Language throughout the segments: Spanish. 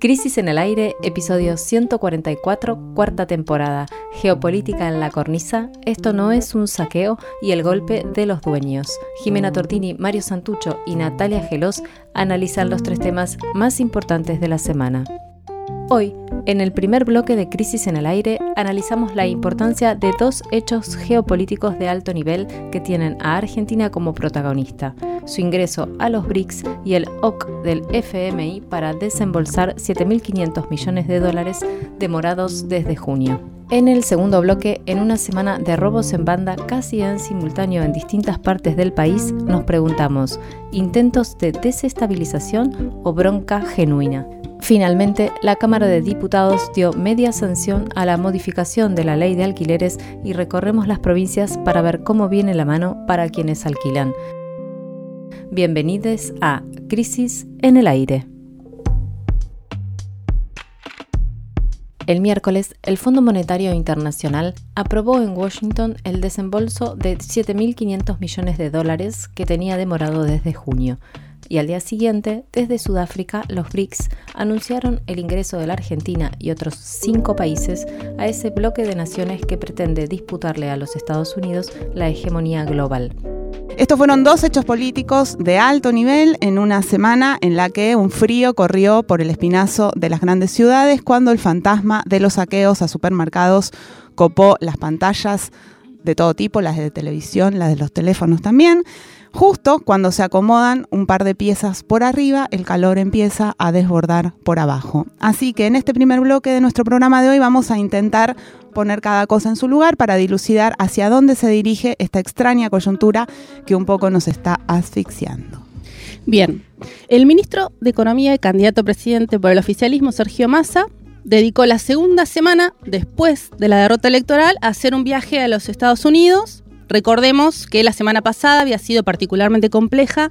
Crisis en el Aire, episodio 144, cuarta temporada. Geopolítica en la cornisa. Esto no es un saqueo y el golpe de los dueños. Jimena Tortini, Mario Santucho y Natalia Gelos analizan los tres temas más importantes de la semana. Hoy, en el primer bloque de Crisis en el Aire, analizamos la importancia de dos hechos geopolíticos de alto nivel que tienen a Argentina como protagonista, su ingreso a los BRICS y el OC del FMI para desembolsar 7.500 millones de dólares demorados desde junio. En el segundo bloque, en una semana de robos en banda casi en simultáneo en distintas partes del país, nos preguntamos, ¿intentos de desestabilización o bronca genuina? Finalmente, la Cámara de Diputados dio media sanción a la modificación de la ley de alquileres y recorremos las provincias para ver cómo viene la mano para quienes alquilan. Bienvenidos a Crisis en el Aire. El miércoles, el Fondo Monetario Internacional aprobó en Washington el desembolso de 7.500 millones de dólares que tenía demorado desde junio y al día siguiente, desde Sudáfrica, los BRICS anunciaron el ingreso de la Argentina y otros cinco países a ese bloque de naciones que pretende disputarle a los Estados Unidos la hegemonía global. Estos fueron dos hechos políticos de alto nivel en una semana en la que un frío corrió por el espinazo de las grandes ciudades cuando el fantasma de los saqueos a supermercados copó las pantallas de todo tipo, las de televisión, las de los teléfonos también. Justo cuando se acomodan un par de piezas por arriba, el calor empieza a desbordar por abajo. Así que en este primer bloque de nuestro programa de hoy vamos a intentar poner cada cosa en su lugar para dilucidar hacia dónde se dirige esta extraña coyuntura que un poco nos está asfixiando. Bien, el ministro de Economía y candidato a presidente por el oficialismo, Sergio Massa, dedicó la segunda semana después de la derrota electoral a hacer un viaje a los Estados Unidos Recordemos que la semana pasada había sido particularmente compleja,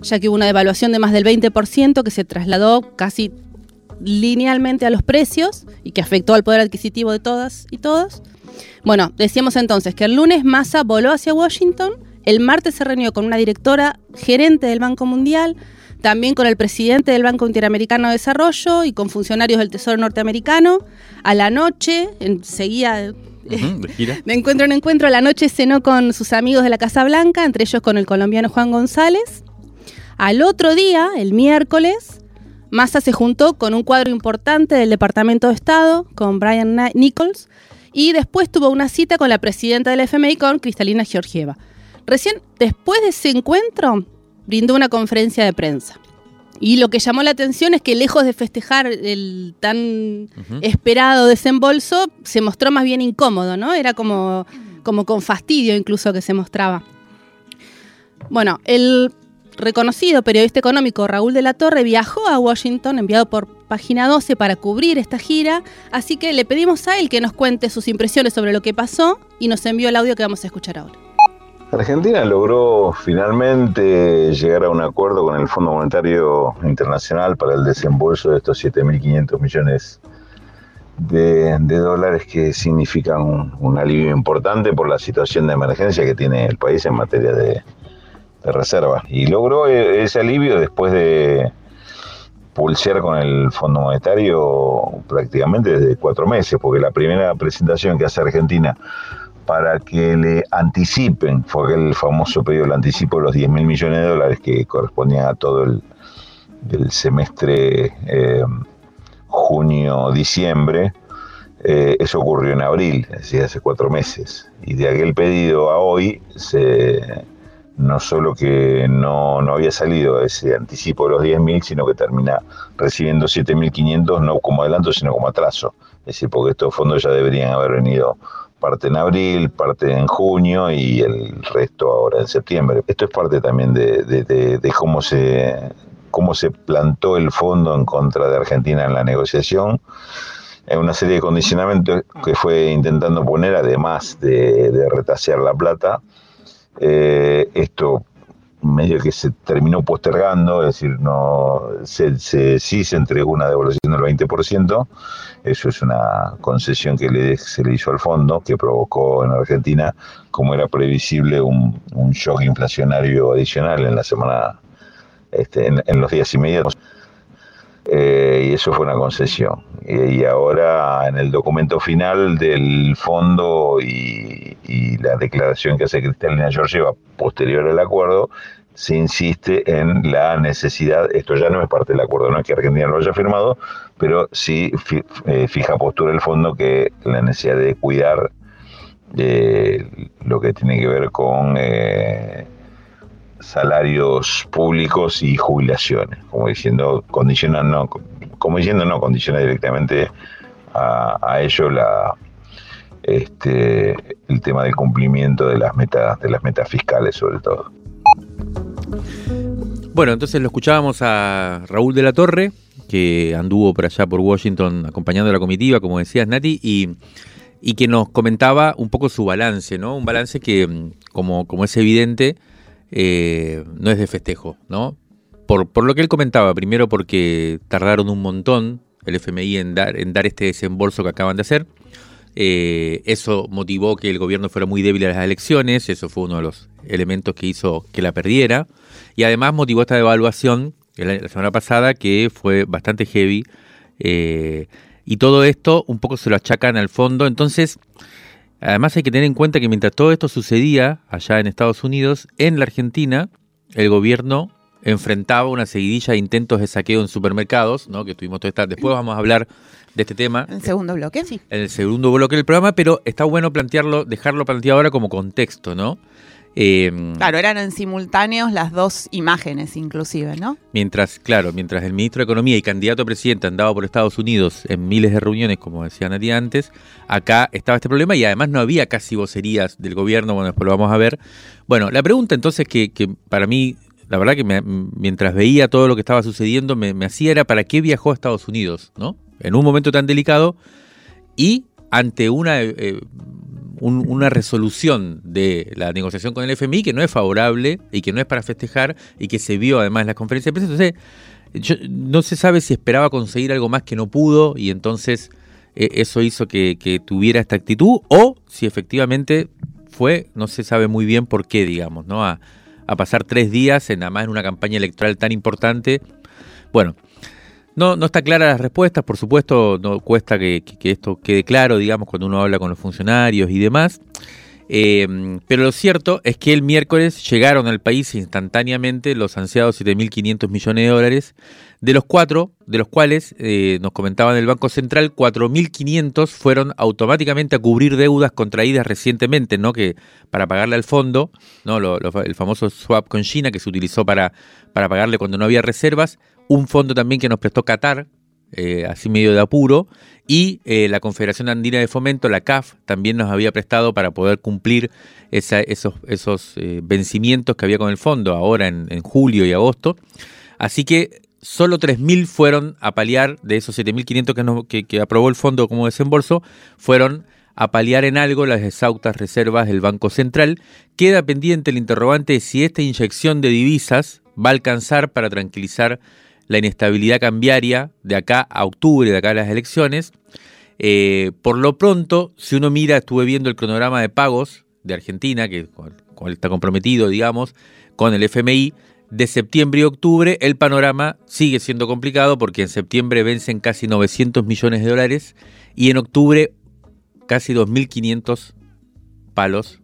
ya que hubo una devaluación de más del 20% que se trasladó casi linealmente a los precios y que afectó al poder adquisitivo de todas y todos. Bueno, decíamos entonces que el lunes Massa voló hacia Washington, el martes se reunió con una directora gerente del Banco Mundial, también con el presidente del Banco Interamericano de Desarrollo y con funcionarios del Tesoro norteamericano. A la noche, seguía de encuentro en encuentro, la noche cenó con sus amigos de la Casa Blanca, entre ellos con el colombiano Juan González. Al otro día, el miércoles, Massa se juntó con un cuadro importante del Departamento de Estado, con Brian Nichols, y después tuvo una cita con la presidenta del FMI, con Cristalina Georgieva. Recién después de ese encuentro, brindó una conferencia de prensa. Y lo que llamó la atención es que lejos de festejar el tan esperado desembolso, se mostró más bien incómodo, ¿no? Era como, como con fastidio incluso que se mostraba. Bueno, el reconocido periodista económico Raúl de la Torre viajó a Washington, enviado por Página 12 para cubrir esta gira, así que le pedimos a él que nos cuente sus impresiones sobre lo que pasó y nos envió el audio que vamos a escuchar ahora. Argentina logró finalmente llegar a un acuerdo con el Fondo Monetario Internacional para el desembolso de estos 7.500 millones de, dólares que significan un, alivio importante por la situación de emergencia que tiene el país en materia de, de reserva. Y logró e, ese alivio después de pulsear con el Fondo Monetario prácticamente desde cuatro meses, porque la primera presentación que hace Argentina para que le anticipen, fue el famoso pedido el anticipo de los 10 mil millones de dólares que correspondían a todo el, semestre eh, junio-diciembre. Eh, eso ocurrió en abril, es decir, hace cuatro meses. Y de aquel pedido a hoy, se, no solo que no, no había salido ese anticipo de los 10.000, sino que termina recibiendo 7.500 no como adelanto, sino como atraso. Es decir, porque estos fondos ya deberían haber venido parte en abril, parte en junio y el resto ahora en septiembre. Esto es parte también de, cómo, se, cómo se plantó el fondo en contra de Argentina en la negociación. En una serie de condicionamientos que fue intentando poner, además de, retasear la plata. Eh, esto medio que se terminó postergando, es decir, no se, sí se entregó una devolución del 20%, eso es una concesión que se le hizo al fondo, que provocó en Argentina, como era previsible, un, shock inflacionario adicional en la semana, este, en, los días inmediatos. Eh, y eso fue una concesión. Y, ahora en el documento final del fondo y, la declaración que hace Cristalina Georgieva posterior al acuerdo, se insiste en la necesidad, esto ya no es parte del acuerdo, no es que Argentina lo haya firmado, pero sí eh, fija postura el fondo que la necesidad de cuidar eh, lo que tiene que ver con eh, salarios públicos y jubilaciones, como diciendo, condiciona no, como diciendo no, condiciona directamente a, ello la este el tema del cumplimiento de las metas, de las metas fiscales sobre todo. Bueno, entonces lo escuchábamos a Raúl de la Torre, que anduvo por allá por Washington acompañando a la comitiva, como decías Nati, y, y que nos comentaba un poco su balance, ¿no? Un balance que, como, como es evidente, eh, no es de festejo, ¿no? Por, por, lo que él comentaba, primero porque tardaron un montón el FMI en dar, en dar este desembolso que acaban de hacer. Eh, eso motivó que el gobierno fuera muy débil a las elecciones, eso fue uno de los elementos que hizo que la perdiera. Y además motivó esta devaluación la semana pasada que fue bastante heavy. Eh, y todo esto un poco se lo achacan al fondo. Entonces, Además hay que tener en cuenta que mientras todo esto sucedía allá en Estados Unidos, en la Argentina el gobierno enfrentaba una seguidilla de intentos de saqueo en supermercados, ¿no? que tuvimos toda esta... Después vamos a hablar de este tema. ¿En el segundo bloque? Sí. En el segundo bloque del programa, pero está bueno plantearlo, dejarlo planteado ahora como contexto, ¿no? Em, claro, eran en simultáneos las dos imágenes inclusive, ¿no? Mientras, claro, mientras el ministro de Economía y candidato a presidente andaba por Estados Unidos en miles de reuniones, como decía Nadia antes, acá estaba este problema y además no había casi vocerías del gobierno, bueno, después lo vamos a ver. Bueno, la pregunta entonces que, que para mí, la verdad que mientras veía todo lo que estaba sucediendo, me, me hacía era para qué viajó a Estados Unidos, ¿no? En un momento tan delicado y ante una eh, una resolución de la negociación con el FMI que no es favorable y que no es para festejar y que se vio además en la conferencia de prensa. Entonces, no se sabe si esperaba conseguir algo más que no pudo y entonces eh, eso hizo que, tuviera esta actitud o si efectivamente fue, no se sabe muy bien por qué, digamos, ¿no? A, a pasar tres días en nada más en una campaña electoral tan importante. Bueno, no, no está clara las respuestas, por supuesto, no cuesta que, esto quede claro, digamos, cuando uno habla con los funcionarios y demás. Eh, pero lo cierto es que el miércoles llegaron al país instantáneamente los ansiados 7.500 millones de dólares, de los cuatro, de los cuales, eh, nos comentaban el Banco Central, 4.500 fueron automáticamente a cubrir deudas contraídas recientemente, ¿no? Que para pagarle al fondo, ¿no? el famoso swap con China que se utilizó para, para pagarle cuando no había reservas, un fondo también que nos prestó Qatar, eh, así medio de apuro, y eh, la Confederación Andina de Fomento, la CAF, también nos había prestado para poder cumplir esos, esos eh, vencimientos que había con el fondo ahora en, julio y agosto. Así que solo 3.000 fueron a paliar, de esos 7.500 que, que, aprobó el fondo como desembolso, fueron a paliar en algo las exhaustas reservas del Banco Central. Queda pendiente el interrogante de si esta inyección de divisas va a alcanzar para tranquilizar la inestabilidad cambiaria de acá a octubre, de acá a las elecciones. Eh, por lo pronto, si uno mira, estuve viendo el cronograma de pagos de Argentina, que está comprometido, digamos, con el FMI, de septiembre y octubre, el panorama sigue siendo complicado porque en septiembre vencen casi 900 millones de dólares y en octubre casi 2.500 palos,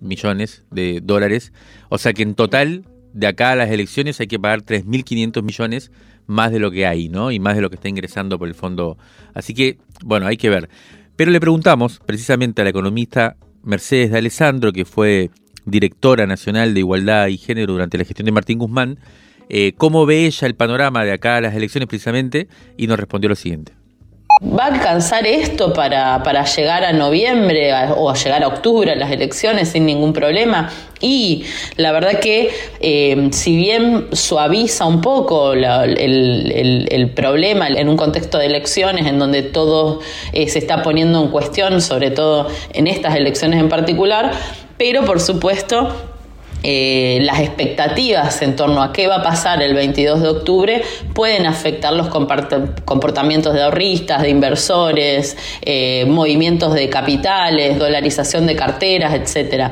millones de dólares. O sea que en total de acá a las elecciones hay que pagar 3.500 millones más de lo que hay, ¿no? Y más de lo que está ingresando por el fondo. Así que, bueno, hay que ver. Pero le preguntamos precisamente a la economista Mercedes de Alessandro, que fue directora nacional de Igualdad y Género durante la gestión de Martín Guzmán, eh, cómo ve ella el panorama de acá a las elecciones precisamente, y nos respondió lo siguiente. ¿Va a alcanzar esto para, para llegar a noviembre o a llegar a octubre a las elecciones sin ningún problema? Y la verdad que eh, si bien suaviza un poco el, problema en un contexto de elecciones en donde todo eh, se está poniendo en cuestión, sobre todo en estas elecciones en particular, pero por supuesto eh, las expectativas en torno a qué va a pasar el 22 de octubre pueden afectar los comportamientos de ahorristas, de inversores, eh, movimientos de capitales, dolarización de carteras, etcétera.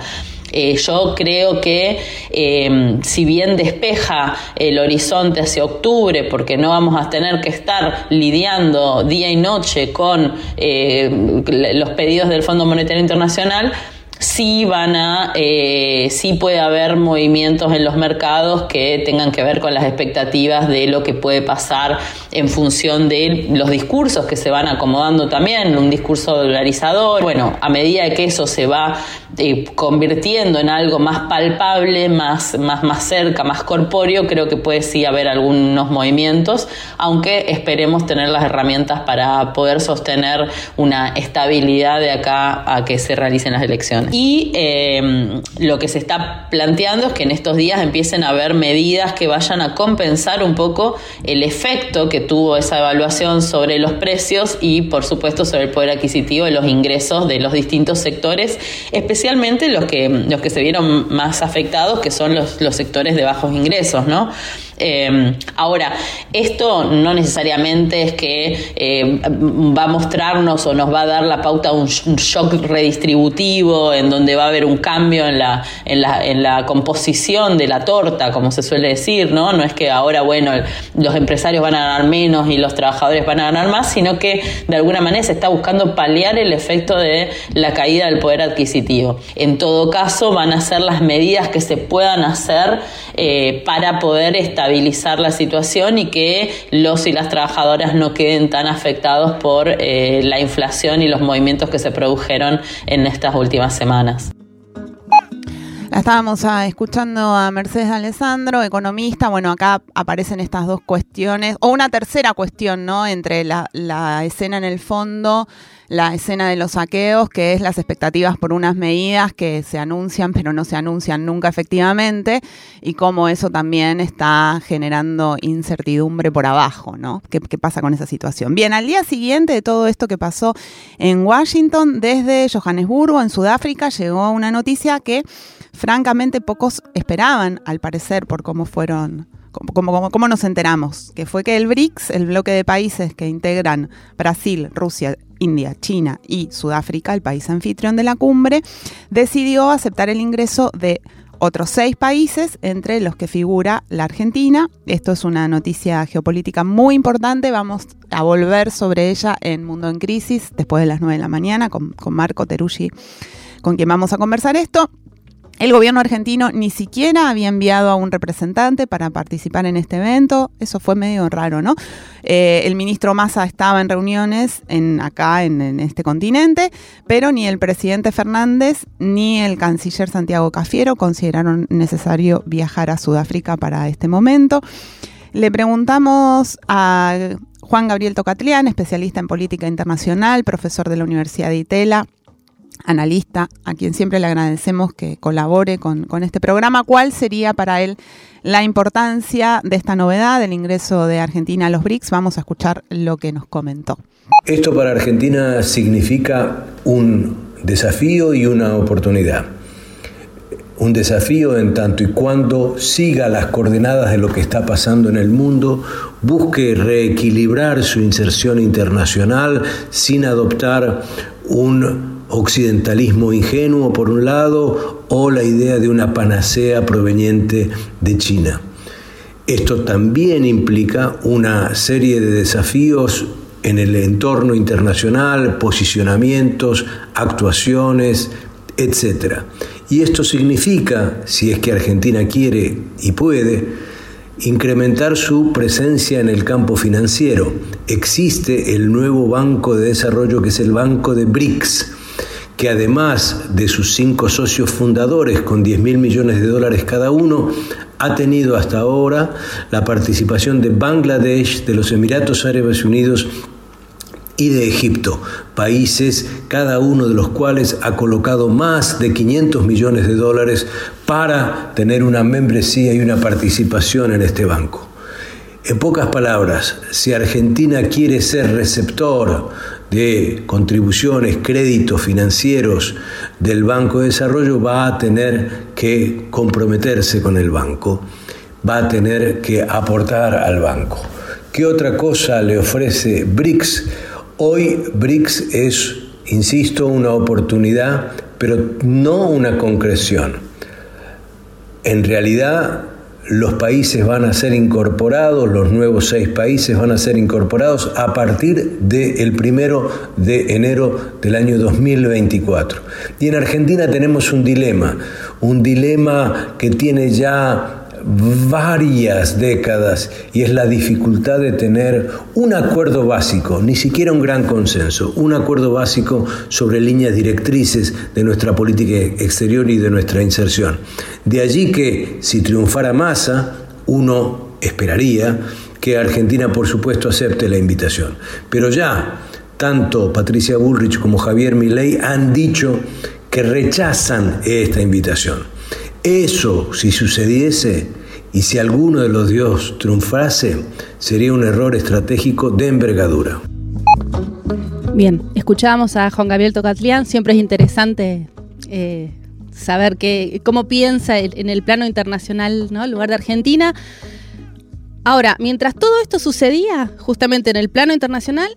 Eh, yo creo que eh, si bien despeja el horizonte hacia octubre, porque no vamos a tener que estar lidiando día y noche con los pedidos del Fondo Monetario Internacional, sí van a, eh, sí puede haber movimientos en los mercados que tengan que ver con las expectativas de lo que puede pasar en función de los discursos que se van acomodando también, un discurso dolarizador. Bueno, a medida que eso se va eh, convirtiendo en algo más palpable, más, más, más cerca, más corpóreo, creo que puede sí haber algunos movimientos, aunque esperemos tener las herramientas para poder sostener una estabilidad de acá a que se realicen las elecciones. Y em, lo que se está planteando es que en estos días empiecen a haber medidas que vayan a compensar un poco el efecto que tuvo esa evaluación sobre los precios y, por supuesto, sobre el poder adquisitivo de los ingresos de los distintos sectores, especialmente los que, los que se vieron más afectados, que son los, los sectores de bajos ingresos, ¿no? Eh, ahora, esto no necesariamente es que eh, va a mostrarnos o nos va a dar la pauta de un, shock redistributivo en donde va a haber un cambio en la, en, la, en la composición de la torta, como se suele decir, ¿no? No es que ahora, bueno, los empresarios van a ganar menos y los trabajadores van a ganar más, sino que de alguna manera se está buscando paliar el efecto de la caída del poder adquisitivo. En todo caso, van a ser las medidas que se puedan hacer eh, para poder estar estabilizar la situación y que los y las trabajadoras no queden tan afectados por eh, la inflación y los movimientos que se produjeron en estas últimas semanas. estábamos ah, escuchando a Mercedes Alessandro, economista. Bueno, acá aparecen estas dos cuestiones, o una tercera cuestión, ¿no? Entre la, la escena en el fondo la escena de los saqueos, que es las expectativas por unas medidas que se anuncian pero no se anuncian nunca efectivamente, y cómo eso también está generando incertidumbre por abajo, ¿no? ¿Qué, qué pasa con esa situación? Bien, al día siguiente de todo esto que pasó en Washington, desde Johannesburgo, en Sudáfrica, llegó una noticia que francamente pocos esperaban, al parecer, por cómo fueron ¿Cómo, nos enteramos? Que fue que el BRICS, el bloque de países que integran Brasil, Rusia, India, China y Sudáfrica, el país anfitrión de la cumbre, decidió aceptar el ingreso de otros seis países, entre los que figura la Argentina. Esto es una noticia geopolítica muy importante. Vamos a volver sobre ella en Mundo en Crisis después de las 9 de la mañana con, con Marco Teruggi, con quien vamos a conversar esto. El gobierno argentino ni siquiera había enviado a un representante para participar en este evento. Eso fue medio raro, ¿no? Eh, el ministro Massa estaba en reuniones en, acá en, este continente, pero ni el presidente Fernández ni el canciller Santiago Cafiero consideraron necesario viajar a Sudáfrica para este momento. Le preguntamos a Juan Gabriel Tocatlián, especialista en política internacional, profesor de la Universidad de Itela analista, a quien siempre le agradecemos que colabore con, este programa, ¿cuál sería para él la importancia de esta novedad del ingreso de Argentina a los BRICS? Vamos a escuchar lo que nos comentó. Esto para Argentina significa un desafío y una oportunidad. Un desafío en tanto y cuando siga las coordenadas de lo que está pasando en el mundo, busque reequilibrar su inserción internacional sin adoptar un occidentalismo ingenuo por un lado o la idea de una panacea proveniente de China. Esto también implica una serie de desafíos en el entorno internacional, posicionamientos, actuaciones, etc. Y esto significa, si es que Argentina quiere y puede, incrementar su presencia en el campo financiero. Existe el nuevo banco de desarrollo que es el Banco de BRICS, que además de sus cinco socios fundadores con 10 mil millones de dólares cada uno, ha tenido hasta ahora la participación de Bangladesh, de los Emiratos Árabes Unidos y de Egipto, países cada uno de los cuales ha colocado más de 500 millones de dólares para tener una membresía y una participación en este banco. En pocas palabras, si Argentina quiere ser receptor de contribuciones, créditos financieros del Banco de Desarrollo, va a tener que comprometerse con el banco, va a tener que aportar al banco. ¿Qué otra cosa le ofrece BRICS? Hoy BRICS es, insisto, una oportunidad, pero no una concreción. en realidad los países van a ser incorporados, los nuevos seis países van a ser incorporados a partir del primero de enero del año 2024. Y en Argentina tenemos un dilema, un dilema que tiene ya varias décadas y es la dificultad de tener un acuerdo básico, ni siquiera un gran consenso, un acuerdo básico sobre líneas directrices de nuestra política exterior y de nuestra inserción. De allí que si triunfara Massa, uno esperaría que Argentina por supuesto acepte la invitación. Pero ya tanto Patricia Bullrich como Javier Milei han dicho que rechazan esta invitación. Eso, si sucediese, y si alguno de los dios triunfase, sería un error estratégico de envergadura. Bien, escuchábamos a Juan Gabriel Tocatlián, siempre es interesante eh, saber que, cómo piensa en el plano internacional, ¿no? Lugar de Argentina. Ahora, mientras todo esto sucedía, justamente en el plano internacional,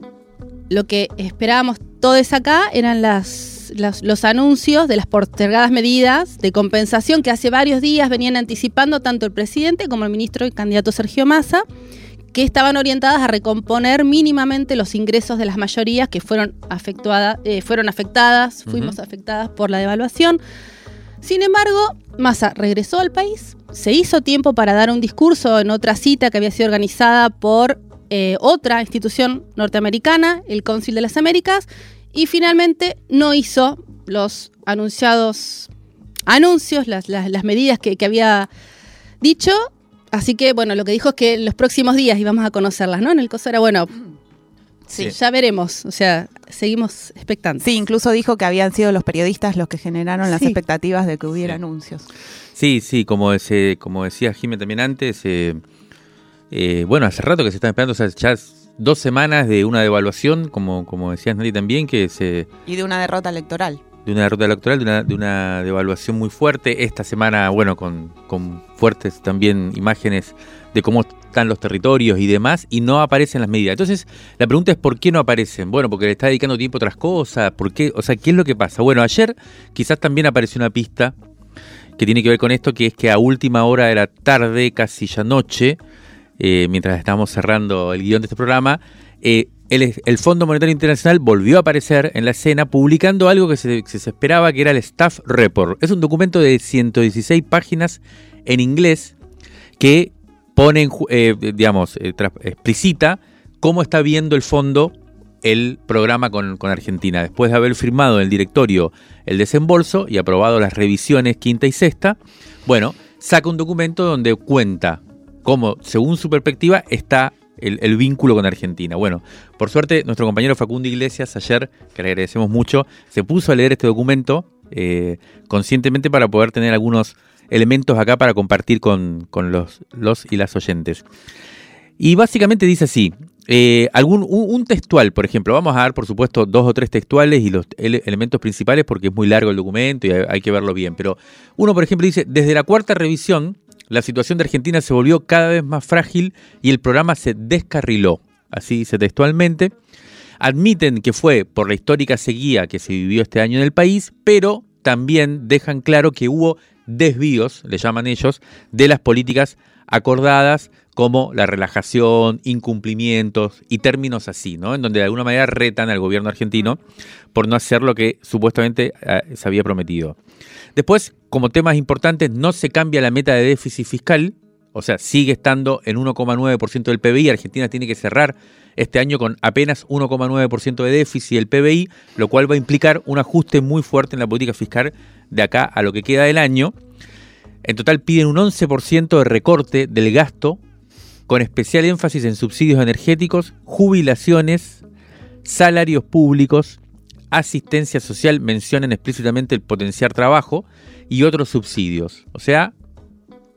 lo que esperábamos todos acá eran las los, anuncios de las postergadas medidas de compensación que hace varios días venían anticipando tanto el presidente como el ministro y candidato Sergio Massa, que estaban orientadas a recomponer mínimamente los ingresos de las mayorías que fueron, eh, fueron afectadas, fuimos afectadas por la devaluación. Sin embargo, Massa regresó al país, se hizo tiempo para dar un discurso en otra cita que había sido organizada por eh, otra institución norteamericana, el Council de las Américas, y finalmente no hizo los anunciados anuncios, las, medidas que, había dicho. Así que, bueno, lo que dijo es que en los próximos días íbamos a conocerlas, ¿no? En el coso era, bueno, sí. ya veremos. O sea, seguimos expectantes. Sí, incluso dijo que habían sido los periodistas los que generaron las expectativas de que hubiera anuncios. Sí, sí, como, ese, como decía Jiménez también antes, eh, eh, bueno, hace rato que se están esperando, o sea, ya dos semanas de una devaluación, como, como decías Nati también, que se... Y de una derrota electoral. De una derrota electoral, de una, de una devaluación muy fuerte. Esta semana, bueno, con, con fuertes también imágenes de cómo están los territorios y demás, y no aparecen las medidas. Entonces, la pregunta es ¿por qué no aparecen? Bueno, porque le está dedicando tiempo a otras cosas, ¿por qué? O sea, ¿qué es lo que pasa? Bueno, ayer quizás también apareció una pista que tiene que ver con esto, que es que a última hora de la tarde, casi ya noche, eh, mientras estábamos cerrando el guion de este programa, eh, el, Fondo Monetario Internacional volvió a aparecer en la escena publicando algo que se, esperaba que era el Staff Report. Es un documento de 116 páginas en inglés que pone, eh, digamos, explicita cómo está viendo el fondo el programa con, con, Argentina. Después de haber firmado en el directorio el desembolso y aprobado las revisiones quinta y sexta, bueno, saca un documento donde cuenta cómo, según su perspectiva, está el, vínculo con Argentina. Bueno, por suerte, nuestro compañero Facundo Iglesias ayer, que le agradecemos mucho, se puso a leer este documento eh, conscientemente para poder tener algunos elementos acá para compartir con, los, y las oyentes. Y básicamente dice así, eh, algún, un, textual, por ejemplo, vamos a dar por supuesto dos o tres textuales y los elementos principales porque es muy largo el documento y hay que verlo bien, pero uno, por ejemplo, dice, desde la cuarta revisión, la situación de Argentina se volvió cada vez más frágil y el programa se descarriló, así dice textualmente. Admiten que fue por la histórica sequía que se vivió este año en el país, pero también dejan claro que hubo desvíos, le llaman ellos, de las políticas acordadas como la relajación, incumplimientos y términos así, ¿no? En donde de alguna manera retan al gobierno argentino por no hacer lo que supuestamente eh, se había prometido. Después, como temas importantes, no se cambia la meta de déficit fiscal, o sea, sigue estando en 1,9% del PBI. Argentina tiene que cerrar este año con apenas 1,9% de déficit del PBI, lo cual va a implicar un ajuste muy fuerte en la política fiscal de acá a lo que queda del año. En total piden un 11% de recorte del gasto, con especial énfasis en subsidios energéticos, jubilaciones, salarios públicos asistencia social mencionan explícitamente el potenciar trabajo y otros subsidios. O sea,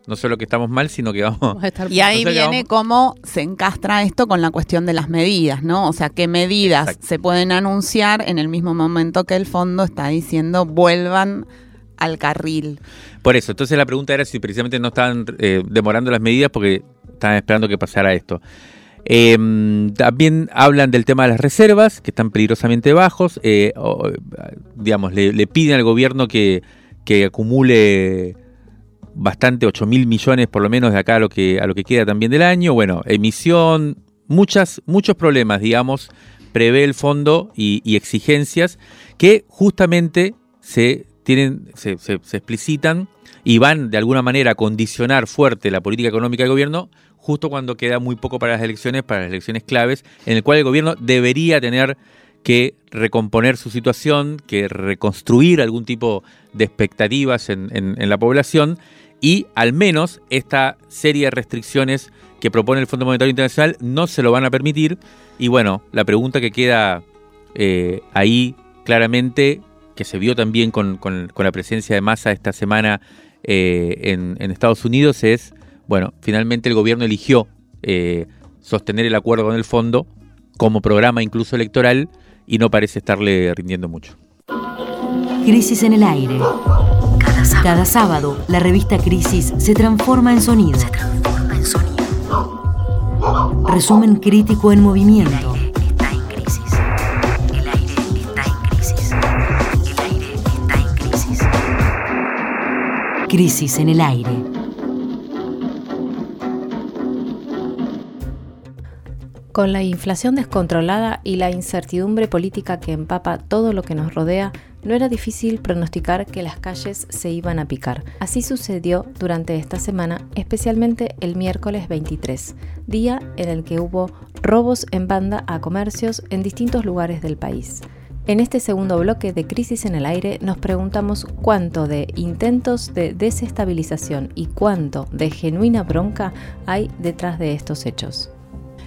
no solo que estamos mal, sino que vamos... a estar y ahí viene cómo se encastra esto con la cuestión de las medidas, ¿no? O sea, qué medidas se pueden anunciar en el mismo momento que el fondo está diciendo vuelvan al carril. Por eso, entonces la pregunta era si precisamente no estaban eh, demorando las medidas porque estaban esperando que pasara esto. Em, también hablan del tema de las reservas, que están peligrosamente bajos. Eh, digamos, le, piden al gobierno que, acumule bastante, 8 mil millones por lo menos de acá a lo que, a lo que queda también del año. Bueno, emisión, muchas, muchos problemas, digamos, prevé el fondo y, exigencias que justamente se, tienen, se, se, explicitan y van de alguna manera a condicionar fuerte la política económica del gobierno justo cuando queda muy poco para las elecciones, para las elecciones claves, en el cual el gobierno debería tener que recomponer su situación, que reconstruir algún tipo de expectativas en, la población y al menos esta serie de restricciones que propone el Fondo Monetario Internacional no se lo van a permitir. Y bueno, la pregunta que queda eh, ahí claramente, que se vio también con, la presencia de Massa esta semana eh, en, Estados Unidos, es, bueno, finalmente el gobierno eligió eh, sostener el acuerdo con el fondo como programa incluso electoral y no parece estarle rindiendo mucho. Crisis en el aire. Cada sábado, la revista Crisis se transforma en sonido. Se transforma en sonido. Resumen crítico en movimiento. El aire está en crisis. El aire está en crisis. El aire Con la inflación descontrolada y la incertidumbre política que empapa todo lo que nos rodea, no era difícil pronosticar que las calles se iban a picar. Así sucedió durante esta semana, especialmente el miércoles 23, día en el que hubo robos en banda a comercios en distintos lugares del país. En este segundo bloque de Crisis en el Aire nos preguntamos cuánto de intentos de desestabilización y cuánto de genuina bronca hay detrás de estos hechos.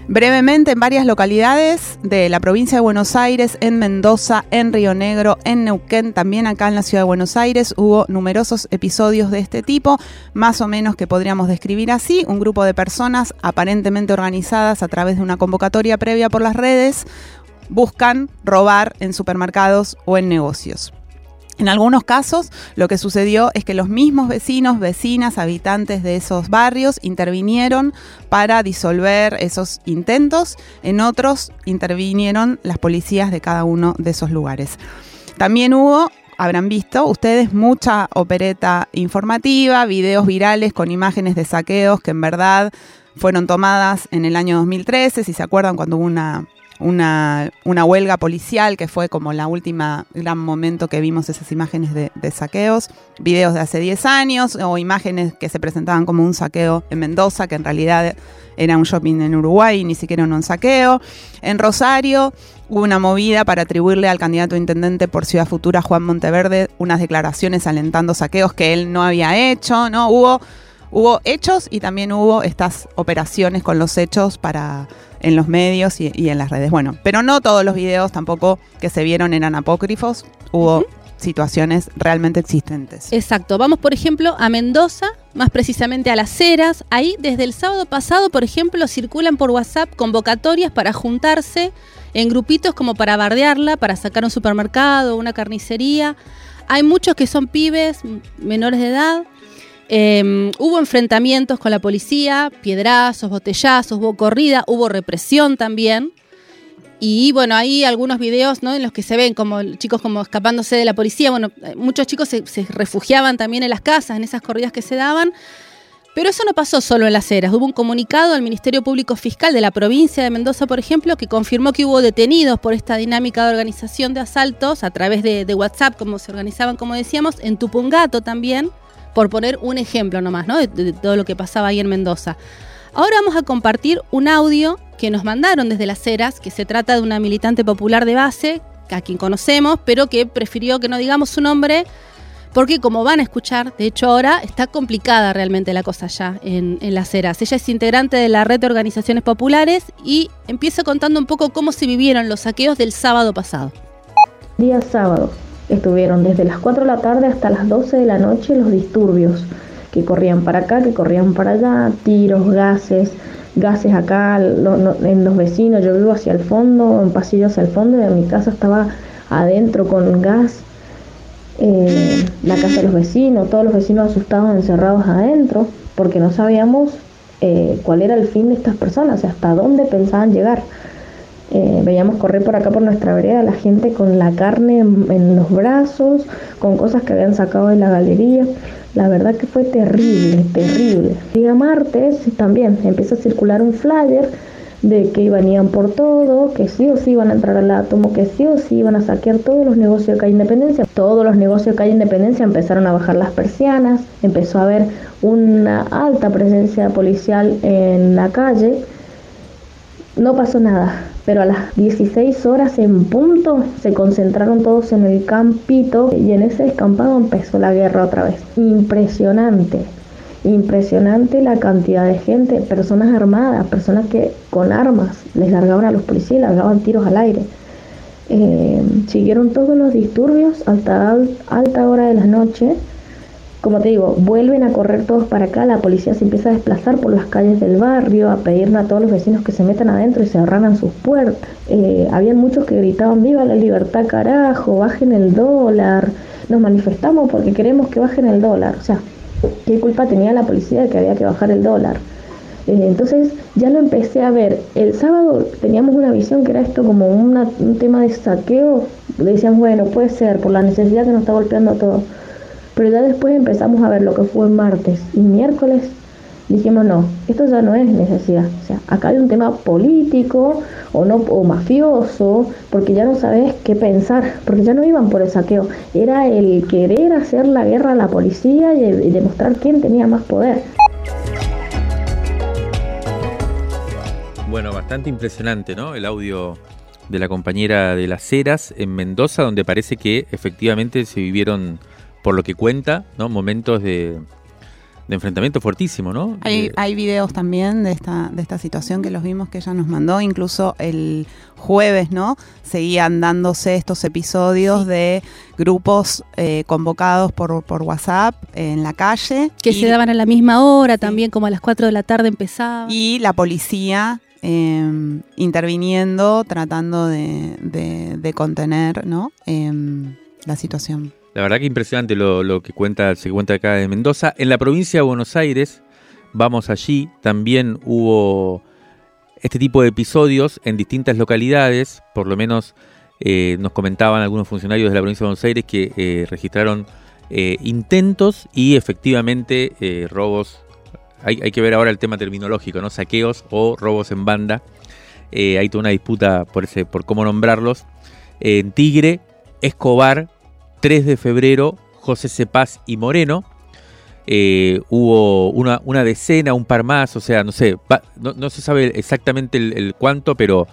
Brevemente, en varias localidades de la provincia de Buenos Aires, en Mendoza, en Río Negro, en Neuquén, también acá en la ciudad de Buenos Aires, hubo numerosos episodios de este tipo, más o menos que podríamos describir así, un grupo de personas aparentemente organizadas a través de una convocatoria previa por las redes, buscan robar en supermercados o en negocios. En algunos casos, lo que sucedió es que los mismos vecinos, vecinas, habitantes de esos barrios intervinieron para disolver esos intentos. En otros, intervinieron las policías de cada uno de esos lugares. También hubo habrán visto ustedes mucha opereta informativa, videos virales con imágenes de saqueos que en verdad fueron tomadas en el año 2013, si se acuerdan cuando hubo una una, huelga policial, que fue como la última gran momento que vimos esas imágenes de, saqueos, videos de hace 10 años o imágenes que se presentaban como un saqueo en Mendoza, que en realidad era un shopping en Uruguay y ni siquiera un saqueo. En Rosario hubo una movida para atribuirle al candidato intendente por Ciudad Futura, Juan Monteverde, unas declaraciones alentando saqueos que él no había hecho, ¿no? Hubo, hubo hechos y también hubo estas operaciones con los hechos para en los medios y, en las redes. Bueno, pero no todos los videos tampoco que se vieron eran apócrifos. Hubo situaciones realmente existentes. Exacto. Vamos, por ejemplo, a Mendoza, más precisamente a Las Heras. Ahí, desde el sábado pasado, por ejemplo, circulan por WhatsApp convocatorias para juntarse en grupitos como para bardearla, para sacar un supermercado, una carnicería. Hay muchos que son pibes menores de edad Em, hubo enfrentamientos con la policía, piedrazos, botellazos, hubo corrida, hubo represión también. Y bueno, hay algunos videos ¿no? en los que se ven como chicos como escapándose de la policía. Bueno, eh, muchos chicos se, refugiaban también en las casas, en esas corridas que se daban. Pero eso no pasó solo en las eras. Hubo un comunicado al Ministerio Público Fiscal de la provincia de Mendoza, por ejemplo, que confirmó que hubo detenidos por esta dinámica de organización de asaltos a través de WhatsApp, como se organizaban, como decíamos, en Tupungato también por poner un ejemplo nomás, ¿no? De, todo lo que pasaba ahí en Mendoza. Ahora vamos a compartir un audio que nos mandaron desde las Heras, que se trata de una militante popular de base, a quien conocemos, pero que prefirió que no digamos su nombre, porque como van a escuchar, de hecho ahora está complicada realmente la cosa ya en, en las Heras. Ella es integrante de la red de organizaciones populares y empieza contando un poco cómo se vivieron los saqueos del sábado pasado. Día sábado, Estuvieron desde las 4 de la tarde hasta las 12 de la noche los disturbios, que corrían para acá, que corrían para allá, tiros, gases, gases acá en los vecinos. Yo vivo hacia el fondo, en pasillo hacia el fondo, y mi casa estaba adentro con gas. Eh, la casa de los vecinos, todos los vecinos asustados, encerrados adentro, porque no sabíamos eh, cuál era el fin de estas personas, hasta dónde pensaban llegar. Eh, veíamos correr por acá por nuestra vereda la gente con la carne en, los brazos, con cosas que habían sacado de la galería. La verdad que fue terrible, terrible. Día martes también empieza a circular un flyer de que iban por todo, que sí o sí iban a entrar al átomo, que sí o sí iban a saquear todos los negocios de calle Independencia. Todos los negocios de calle Independencia empezaron a bajar las persianas, empezó a haber una alta presencia policial en la calle. No pasó nada, pero a las 16 horas en punto se concentraron todos en el campito y en ese descampado empezó la guerra otra vez. Impresionante, impresionante la cantidad de gente, personas armadas, personas que con armas les largaban a los policías, largaban tiros al aire. Eh, siguieron todos los disturbios hasta alta hora de la noche como te digo, vuelven a correr todos para acá, la policía se empieza a desplazar por las calles del barrio, a pedirle a todos los vecinos que se metan adentro y se cerraran sus puertas. Eh, habían muchos que gritaban, viva la libertad carajo, bajen el dólar, nos manifestamos porque queremos que bajen el dólar. O sea, ¿qué culpa tenía la policía de que había que bajar el dólar? Eh, entonces ya lo empecé a ver. El sábado teníamos una visión que era esto como un tema de saqueo. Decían, bueno, puede ser por la necesidad que nos está golpeando todo pero ya después empezamos a ver lo que fue martes y miércoles. Dijimos, no, esto ya no es necesidad. O sea, acá hay un tema político o, no, o mafioso, porque ya no sabes qué pensar, porque ya no iban por el saqueo. Era el querer hacer la guerra a la policía y, y demostrar quién tenía más poder. Bueno, bastante impresionante, ¿no? El audio de la compañera de las Heras en Mendoza, donde parece que efectivamente se vivieron por lo que cuenta, ¿no? Momentos de, enfrentamiento fuertísimo, ¿no? Hay, hay videos también de esta, de esta situación que los vimos que ella nos mandó, incluso el jueves, ¿no? Seguían dándose estos episodios de grupos eh, convocados por, por WhatsApp en la calle. Que se daban a la misma hora, también como a las 4 de la tarde empezaba. Y la policía em, interviniendo, tratando de, contener, ¿no? Em, la situación. La verdad que impresionante lo, que cuenta, se cuenta acá de Mendoza. En la provincia de Buenos Aires, vamos allí, también hubo este tipo de episodios en distintas localidades, por lo menos eh, nos comentaban algunos funcionarios de la provincia de Buenos Aires que eh, registraron eh, intentos y efectivamente robos. Hay, hay, que ver ahora el tema terminológico, ¿no? Saqueos o robos en banda. hay toda una disputa por, ese, por cómo nombrarlos. En Tigre, Escobar 3 de febrero, José Cepaz y Moreno. Eh, hubo una, una, decena, un par más, o sea, no sé, no, se sabe exactamente el, cuánto, pero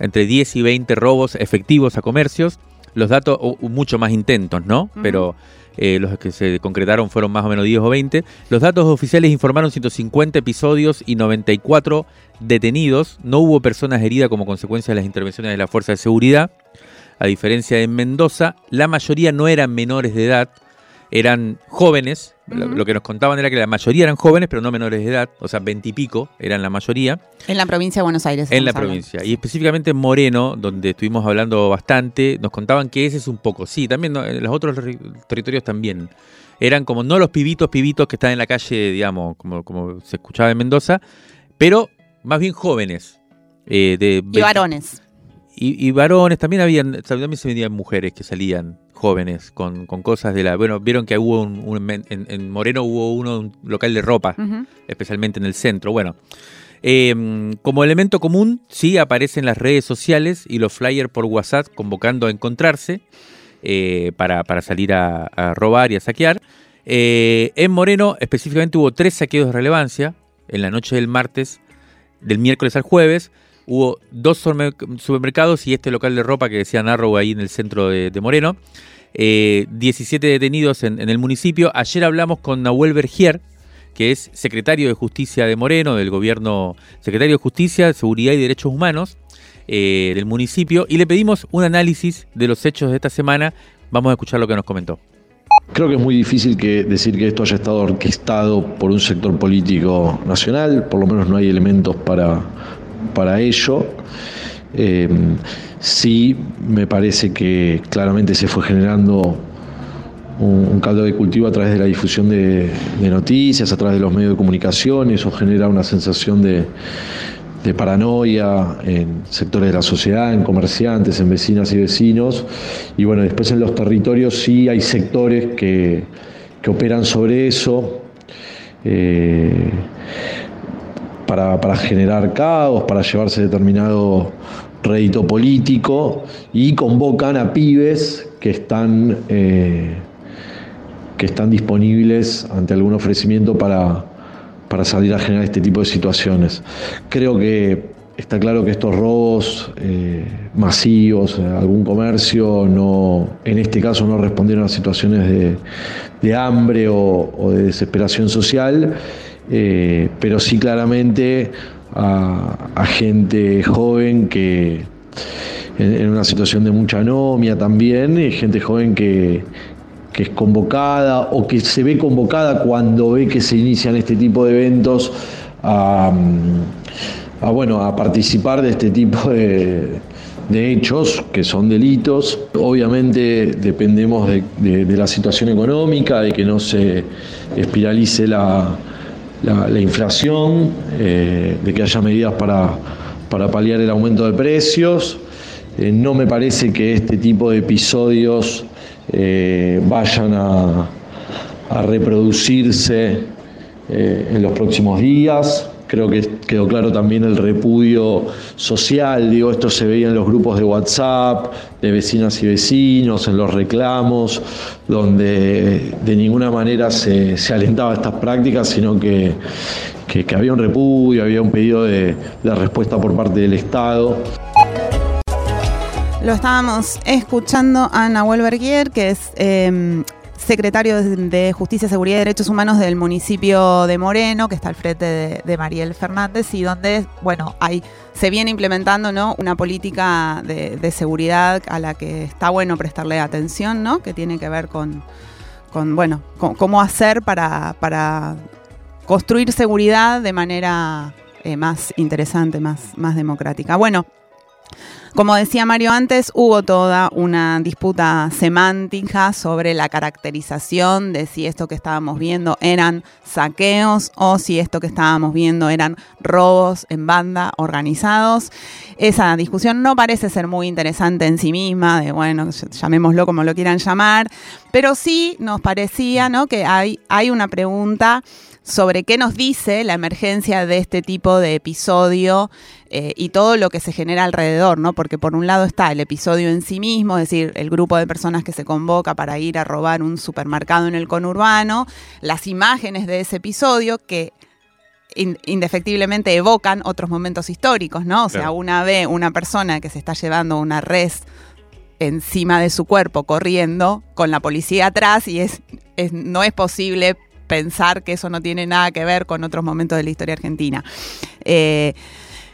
entre 10 y 20 robos efectivos a comercios. Los datos, mucho más intentos, ¿no? Pero eh, los que se concretaron fueron más o menos 10 o 20. Los datos oficiales informaron 150 episodios y 94 detenidos. No hubo personas heridas como consecuencia de las intervenciones de la Fuerza de Seguridad a diferencia de Mendoza, la mayoría no eran menores de edad, eran jóvenes. Lo que nos contaban era que la mayoría eran jóvenes, pero no menores de edad, o sea, veintipico eran la mayoría. En la provincia de Buenos Aires. En la provincia. Y específicamente en Moreno, donde estuvimos hablando bastante, nos contaban que ese es un poco. Sí, también en los otros territorios también. Eran como no los pibitos, pibitos que están en la calle, digamos, como, como se escuchaba en Mendoza, pero más bien jóvenes. Eh, de y varones. Y, varones, también habían, también se vendían mujeres que salían jóvenes con, cosas de la... Bueno, vieron que hubo un, en, Moreno hubo uno, un local de ropa, especialmente en el centro. Bueno, em, como elemento común, sí aparecen las redes sociales y los flyers por WhatsApp convocando a encontrarse eh, para, salir a, robar y a saquear. Eh, en Moreno específicamente hubo tres saqueos de relevancia en la noche del martes, del miércoles al jueves hubo dos supermercados y este local de ropa que decía Narrow ahí en el centro de, Moreno. 17 eh, detenidos en, el municipio. Ayer hablamos con Nahuel Bergier, que es secretario de Justicia de Moreno, del gobierno, secretario de Justicia, Seguridad y Derechos Humanos eh, del municipio, y le pedimos un análisis de los hechos de esta semana. Vamos a escuchar lo que nos comentó. Creo que es muy difícil decir que esto haya estado orquestado por un sector político nacional, por lo menos no hay elementos para, para ello. Eh, sí, me parece que claramente se fue generando un, caldo de cultivo a través de la difusión de, noticias, a través de los medios de comunicación, eso genera una sensación de, paranoia en sectores de la sociedad, en comerciantes, en vecinas y vecinos. Y bueno, después en los territorios sí hay sectores que, que operan sobre eso. Eh, para, generar caos, para llevarse determinado rédito político y convocan a pibes que están, eh, que están disponibles ante algún ofrecimiento para, para salir a generar este tipo de situaciones. Creo que está claro que estos robos eh, masivos, algún comercio, no, en este caso no respondieron a situaciones de, hambre o, de desesperación social, eh, pero sí claramente a, gente joven que en, una situación de mucha anomia también, gente joven que, que es convocada o que se ve convocada cuando ve que se inician este tipo de eventos a, bueno, a participar de este tipo de, hechos que son delitos. Obviamente dependemos de, la situación económica, de que no se espiralice la, inflación, eh, de que haya medidas para, para paliar el aumento de precios. Eh, no me parece que este tipo de episodios eh, vayan a, reproducirse eh, en los próximos días. Creo que quedó claro también el repudio social, digo, esto se veía en los grupos de WhatsApp, de vecinas y vecinos, en los reclamos, donde de ninguna manera se, alentaba estas prácticas, sino que, había un repudio, había un pedido de, de respuesta por parte del Estado. Lo estábamos escuchando a Nahuel Berguier, que es em, secretario de Justicia, Seguridad y Derechos Humanos del municipio de Moreno, que está al frente de, Mariel Fernández, y donde, bueno, hay, se viene implementando ¿no? una política de, seguridad a la que está bueno prestarle atención, ¿no? que tiene que ver con, con bueno, cómo hacer para, para construir seguridad de manera eh, más interesante, más, más democrática. Bueno, como decía Mario antes, hubo toda una disputa semántica sobre la caracterización de si esto que estábamos viendo eran saqueos o si esto que estábamos viendo eran robos en banda organizados. Esa discusión no parece ser muy interesante en sí misma, de bueno, llamémoslo como lo quieran llamar, pero sí nos parecía ¿no? que hay, hay una pregunta sobre qué nos dice la emergencia de este tipo de episodio eh, y todo lo que se genera alrededor, ¿no? Porque por un lado está el episodio en sí mismo, es decir, el grupo de personas que se convoca para ir a robar un supermercado en el conurbano, las imágenes de ese episodio que indefectiblemente evocan otros momentos históricos, ¿no? O sea, una ve una persona que se está llevando una res encima de su cuerpo corriendo con la policía atrás y es, es no es posible pensar que eso no tiene nada que ver con otros momentos de la historia argentina. Eh,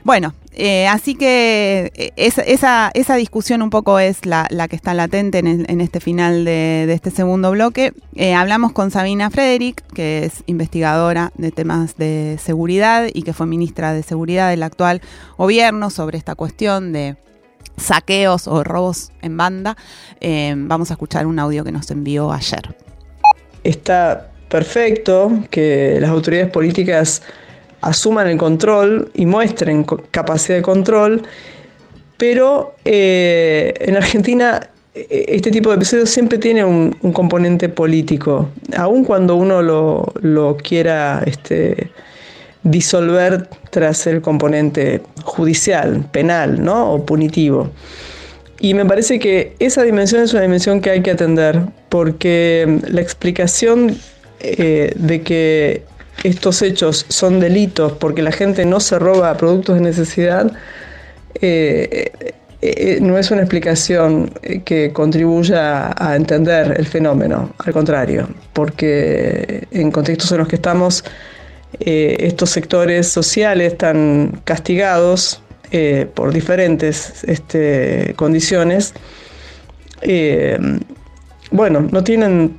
bueno, eh, así que eh, esa, esa, discusión un poco es la, que está latente en, este final de, este segundo bloque. hablamos con Sabina Frederick, que es investigadora de temas de seguridad y que fue ministra de Seguridad del actual gobierno sobre esta cuestión de saqueos o robos en banda. vamos a escuchar un audio que nos envió ayer. Está perfecto que las autoridades políticas asuman el control y muestren capacidad de control, pero eh, en Argentina e-, este tipo de episodios siempre tiene un, componente político, aun cuando uno lo, quiera este, disolver tras el componente judicial, penal ¿no? o punitivo. Y me parece que esa dimensión es una dimensión que hay que atender, porque la explicación eh, de que estos hechos son delitos porque la gente no se roba productos de necesidad, eh, eh, no es una explicación que contribuya a entender el fenómeno, al contrario, porque en contextos en los que estamos, estos sectores sociales están castigados por diferentes este, condiciones, bueno, no tienen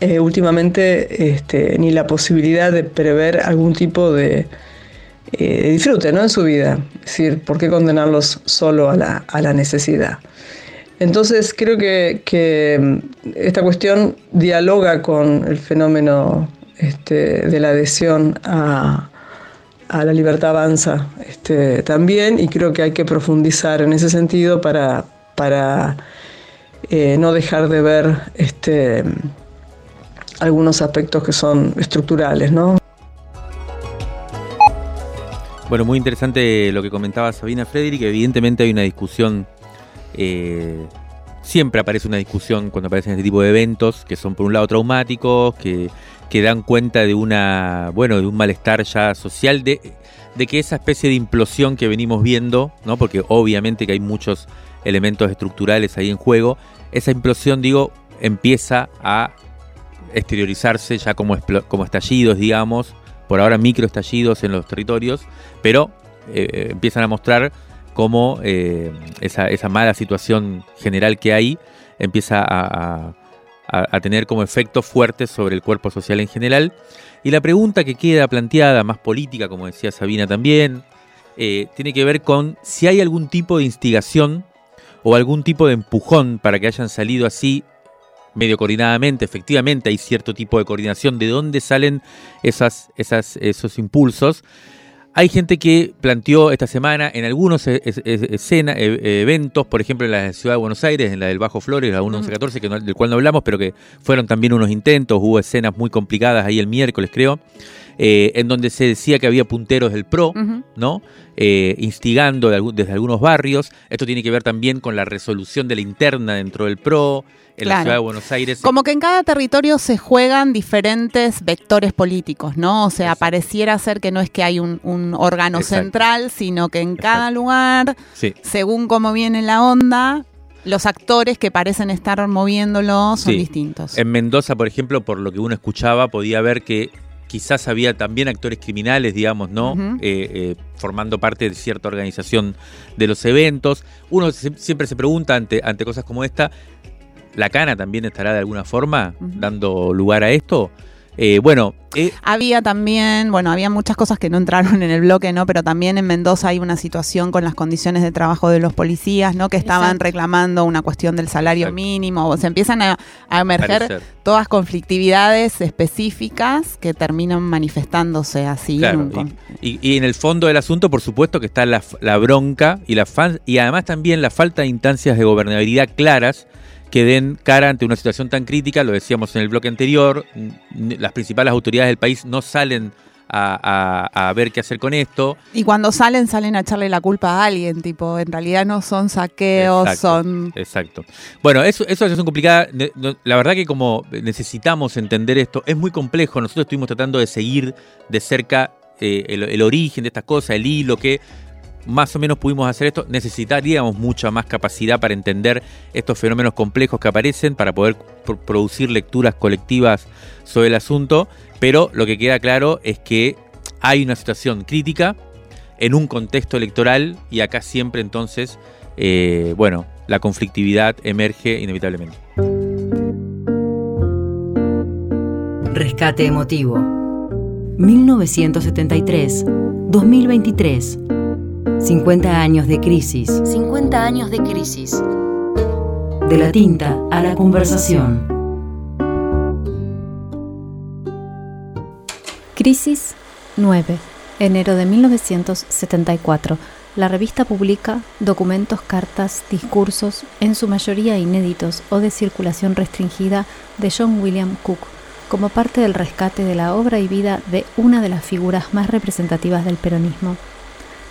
eh, últimamente este, ni la posibilidad de prever algún tipo de, eh, disfrute ¿no? en su vida. Es decir, ¿por qué condenarlos solo a la, necesidad? Entonces creo que, mm, esta cuestión dialoga con el fenómeno este, de la adhesión a, la libertad avanza este, también y creo que hay que profundizar en ese sentido para, para eh, no dejar de ver este, algunos aspectos que son estructurales, ¿no? Bueno, muy interesante lo que comentaba Sabina Frederick. Evidentemente hay una discusión, eh, siempre aparece una discusión cuando aparecen este tipo de eventos, que son por un lado traumáticos, que, que dan cuenta de una, bueno, de un malestar ya social, de, de que esa especie de implosión que venimos viendo, ¿no? Porque obviamente que hay muchos elementos estructurales ahí en juego, esa implosión, digo, empieza a exteriorizarse ya como, como estallidos, digamos, por ahora microestallidos en los territorios, pero eh, eh, empiezan a mostrar cómo eh, esa, esa, mala situación general que hay empieza a, a, tener como efectos fuertes sobre el cuerpo social en general. Y la pregunta que queda planteada, más política, como decía Sabina también, tiene que ver con si hay algún tipo de instigación o algún tipo de empujón para que hayan salido así medio coordinadamente, efectivamente hay cierto tipo de coordinación, de dónde salen esas, esas, esos impulsos. Hay gente que planteó esta semana en algunos e, escena, e, eventos, por ejemplo en la ciudad de Buenos Aires, en la del Bajo Flores, la 1114, que del cual no hablamos, pero que fueron también unos intentos, hubo escenas muy complicadas ahí el miércoles, creo, eh, en donde se decía que había punteros del PRO, ¿no? Eh, instigando desde algunos barrios. Esto tiene que ver también con la resolución de la interna dentro del PRO, en la ciudad de Buenos Aires. Como que en cada territorio se juegan diferentes vectores políticos, ¿no? O sea, pareciera ser que no es que hay un, órgano central, sino que en cada lugar, según cómo viene la onda, los actores que parecen estar moviéndolo son distintos. En Mendoza, por ejemplo, por lo que uno escuchaba, podía ver que quizás había también actores criminales, digamos, ¿no? Eh, eh, formando parte de cierta organización de los eventos. Uno siempre se pregunta ante, ante cosas como esta, ¿la cana también estará de alguna forma dando lugar a esto? Eh, bueno, eh, había también, bueno, había muchas cosas que no entraron en el bloque, ¿no? Pero también en Mendoza hay una situación con las condiciones de trabajo de los policías, ¿no? Que estaban reclamando una cuestión del salario mínimo. O se empiezan a, emerger todas conflictividades específicas que terminan manifestándose así. y, en el fondo del asunto, por supuesto, que está la, bronca y la y además también la falta de instancias de gobernabilidad claras que den cara ante una situación tan crítica, lo decíamos en el bloque anterior, las principales autoridades del país no salen a, ver qué hacer con esto. Y cuando salen, salen a echarle la culpa a alguien, tipo, en realidad no son saqueos, son... Exacto. Bueno, eso, eso es complicada. La verdad que como necesitamos entender esto, es muy complejo. Nosotros estuvimos tratando de seguir de cerca eh, el, el, origen de estas cosas, el hilo que más o menos pudimos hacer esto, necesitaríamos mucha más capacidad para entender estos fenómenos complejos que aparecen, para poder producir lecturas colectivas sobre el asunto, pero lo que queda claro es que hay una situación crítica en un contexto electoral y acá siempre entonces, eh, bueno, la conflictividad emerge inevitablemente. Rescate emotivo. 1973-2023 50 años de crisis. 50 años de crisis. De la tinta a la conversación. Crisis 9. Enero de 1974. La revista publica documentos, cartas, discursos, en su mayoría inéditos o de circulación restringida, de John William Cook, como parte del rescate de la obra y vida de una de las figuras más representativas del peronismo,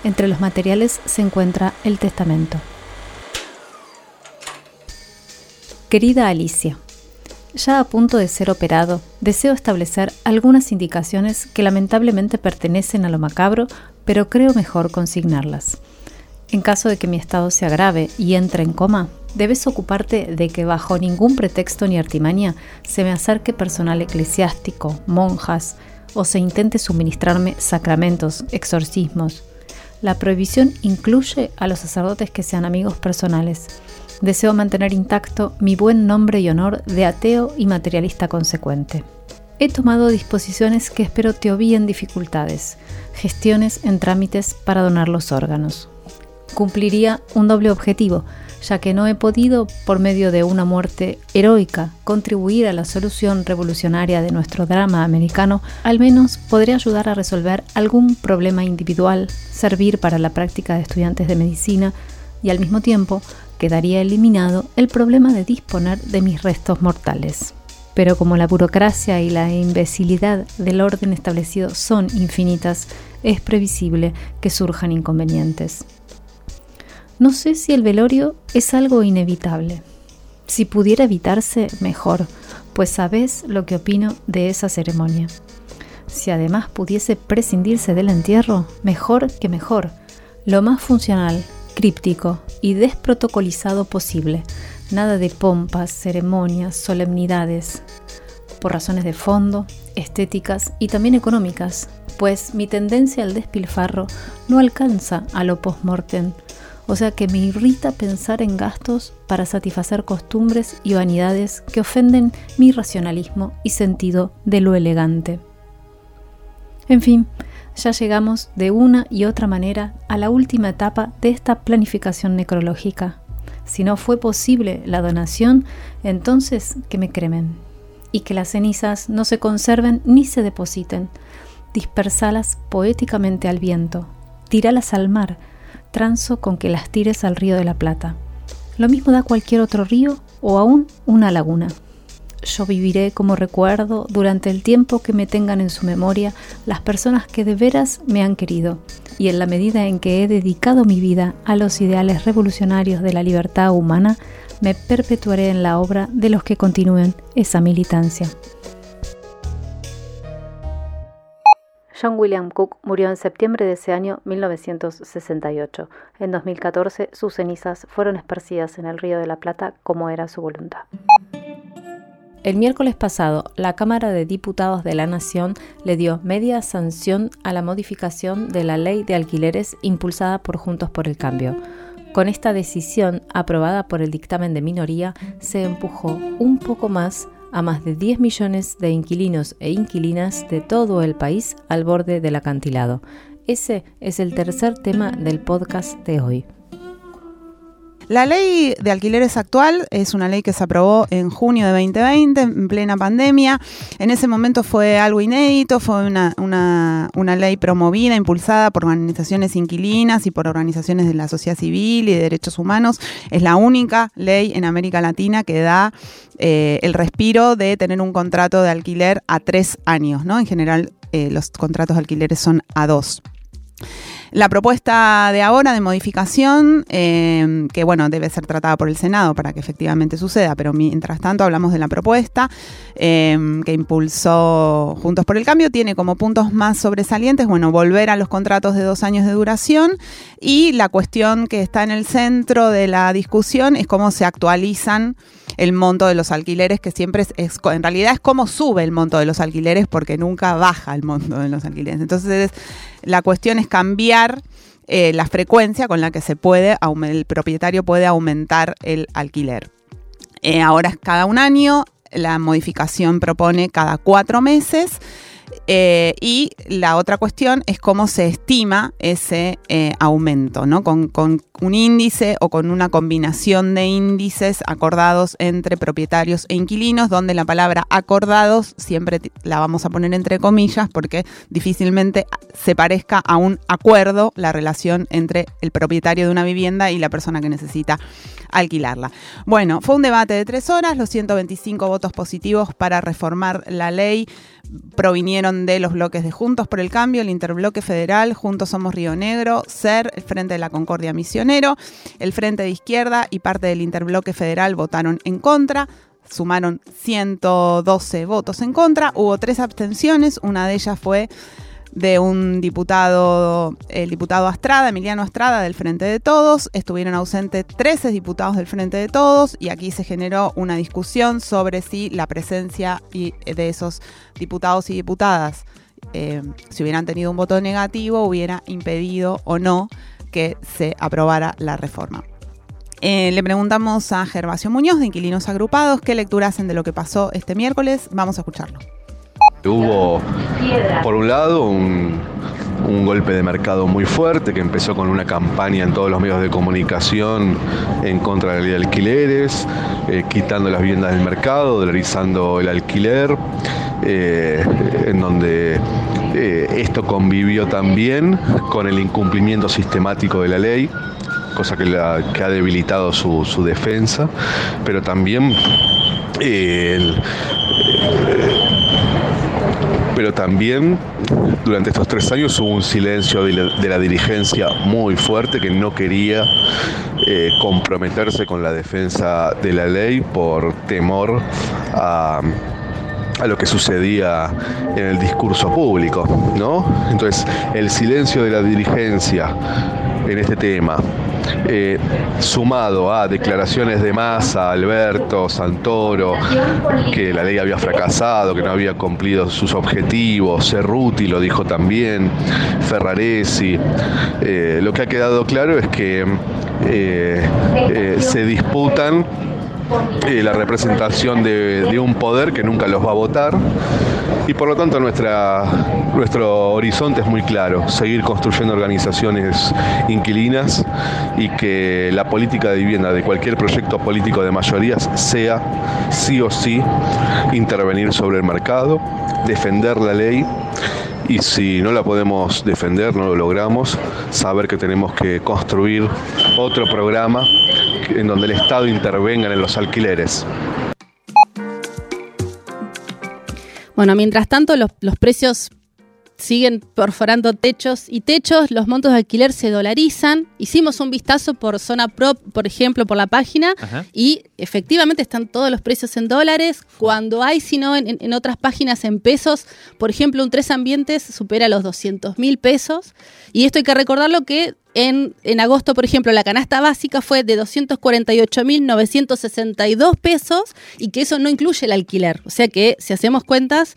entre los materiales se encuentra el testamento. Querida Alicia, ya a punto de ser operado, deseo establecer algunas indicaciones que lamentablemente pertenecen a lo macabro, pero creo mejor consignarlas. En caso de que mi estado se agrave y entre en coma, debes ocuparte de que bajo ningún pretexto ni artimaña se me acerque personal eclesiástico, monjas, o se intente suministrarme sacramentos, exorcismos, la prohibición incluye a los sacerdotes que sean amigos personales. Deseo mantener intacto mi buen nombre y honor de ateo y materialista consecuente. He tomado disposiciones que espero te obvíen dificultades, gestiones en trámites para donar los órganos. Cumpliría un doble objetivo, ya que no he podido, por medio de una muerte heroica, contribuir a la solución revolucionaria de nuestro drama americano, al menos podré ayudar a resolver algún problema individual, servir para la práctica de estudiantes de medicina y al mismo tiempo quedaría eliminado el problema de disponer de mis restos mortales. pero como la burocracia y la imbecilidad del orden establecido son infinitas, es previsible que surjan inconvenientes. No sé si el velorio es algo inevitable. Si pudiera evitarse, mejor, pues sabes lo que opino de esa ceremonia. Si además pudiese prescindirse del entierro, mejor que mejor, lo más funcional, críptico y desprotocolizado posible, nada de pompas, ceremonias, solemnidades, por razones de fondo, estéticas y también económicas, pues mi tendencia al despilfarro no alcanza a lo post-mortem, o sea que me irrita pensar en gastos para satisfacer costumbres y vanidades que ofenden mi racionalismo y sentido de lo elegante. En fin, ya llegamos de una y otra manera a la última etapa de esta planificación necrológica. Si no fue posible la donación, entonces que me cremen y que las cenizas no se conserven ni se depositen. Dispersalas poéticamente al viento, tíralas al mar, transo con que las tires al río de la Plata. Lo mismo da cualquier otro río o aún una laguna. Yo viviré como recuerdo durante el tiempo que me tengan en su memoria las personas que de veras me han querido y en la medida en que he dedicado mi vida a los ideales revolucionarios de la libertad humana, me perpetuaré en la obra de los que continúen esa militancia. John William Cook murió en septiembre de ese año 1968. En 2014 sus cenizas fueron esparcidas en el Río de la Plata como era su voluntad. El miércoles pasado, la Cámara de Diputados de la Nación le dio media sanción a la modificación de la ley de alquileres impulsada por Juntos por el Cambio. Con esta decisión, aprobada por el dictamen de minoría, se empujó un poco más a más de 10 millones de inquilinos e inquilinas de todo el país al borde del acantilado. Ese es el tercer tema del podcast de hoy. La ley de alquileres actual es una ley que se aprobó en junio de 2020, en plena pandemia. En ese momento fue algo inédito, fue una, una, ley promovida, impulsada por organizaciones inquilinas y por organizaciones de la sociedad civil y de derechos humanos. Es la única ley en América Latina que da eh, el respiro de tener un contrato de alquiler a tres años. ¿no? En general, eh, los contratos de alquileres son a dos. La propuesta de ahora de modificación, eh, que bueno, debe ser tratada por el Senado para que efectivamente suceda, pero mientras tanto hablamos de la propuesta eh, que impulsó Juntos por el Cambio, tiene como puntos más sobresalientes, bueno, volver a los contratos de dos años de duración y la cuestión que está en el centro de la discusión es cómo se actualizan el monto de los alquileres, que siempre es, en realidad es cómo sube el monto de los alquileres porque nunca baja el monto de los alquileres. Entonces, la cuestión es cambiar eh, la frecuencia con la que se puede, el propietario puede aumentar el alquiler. Eh, ahora es cada un año, la modificación propone cada cuatro meses. Eh, y la otra cuestión es cómo se estima ese aumento, ¿no? Con, un índice o con una combinación de índices acordados entre propietarios e inquilinos, donde la palabra acordados siempre la vamos a poner entre comillas porque difícilmente se parezca a un acuerdo la relación entre el propietario de una vivienda y la persona que necesita alquilarla. Bueno, fue un debate de tres horas, los 125 votos positivos para reformar la ley provinieron de los bloques de Juntos por el Cambio, el Interbloque Federal, Juntos Somos Río Negro, SER, el Frente de la Concordia Misión el Frente de Izquierda y parte del Interbloque Federal votaron en contra. Sumaron 112 votos en contra. Hubo tres abstenciones. Una de ellas fue de un diputado, el diputado Astrada, Emiliano Astrada, del Frente de Todos. Estuvieron ausentes 13 diputados del Frente de Todos y aquí se generó una discusión sobre si la presencia de esos diputados y diputadas, eh, si hubieran tenido un voto negativo, hubiera impedido o no que se aprobara la reforma. Eh, le preguntamos a Gervasio Muñoz de Inquilinos Agrupados qué lectura hacen de lo que pasó este miércoles. Vamos a escucharlo. Hubo, por un lado, un, golpe de mercado muy fuerte que empezó con una campaña en todos los medios de comunicación en contra de la ley de alquileres, eh, quitando las viviendas del mercado, dolarizando el alquiler, eh, en donde eh, esto convivió también con el incumplimiento sistemático de la ley, cosa que, ha debilitado su, defensa, pero también el, pero también durante estos tres años hubo un silencio de la, de dirigencia muy fuerte que no quería eh, comprometerse con la defensa de la ley por temor a a lo que sucedía en el discurso público, ¿no? Entonces, el silencio de la dirigencia en este tema, eh, sumado a declaraciones de masa, Alberto, Santoro, que la ley había fracasado, que no había cumplido sus objetivos, Cerruti lo dijo también, Ferraresi, eh, lo que ha quedado claro es que eh, se disputan eh, la representación de, un poder que nunca los va a votar. Y por lo tanto nuestro horizonte es muy claro, seguir construyendo organizaciones inquilinas y que la política de vivienda de cualquier proyecto político de mayorías sea sí o sí intervenir sobre el mercado, defender la ley y si no la podemos defender, no lo logramos, saber que tenemos que construir otro programa en donde el Estado intervenga en los alquileres. Bueno, mientras tanto los, los precios siguen perforando techos y techos, los montos de alquiler se dolarizan. Hicimos un vistazo por zona prop, por ejemplo, por la página, y efectivamente están todos los precios en dólares. Cuando hay, si no, en, otras páginas en pesos, por ejemplo, un tres ambientes supera los 200 mil pesos. Y esto hay que recordarlo que en, en, agosto, por ejemplo, la canasta básica fue de 248.962 pesos y que eso no incluye el alquiler. O sea que, si hacemos cuentas,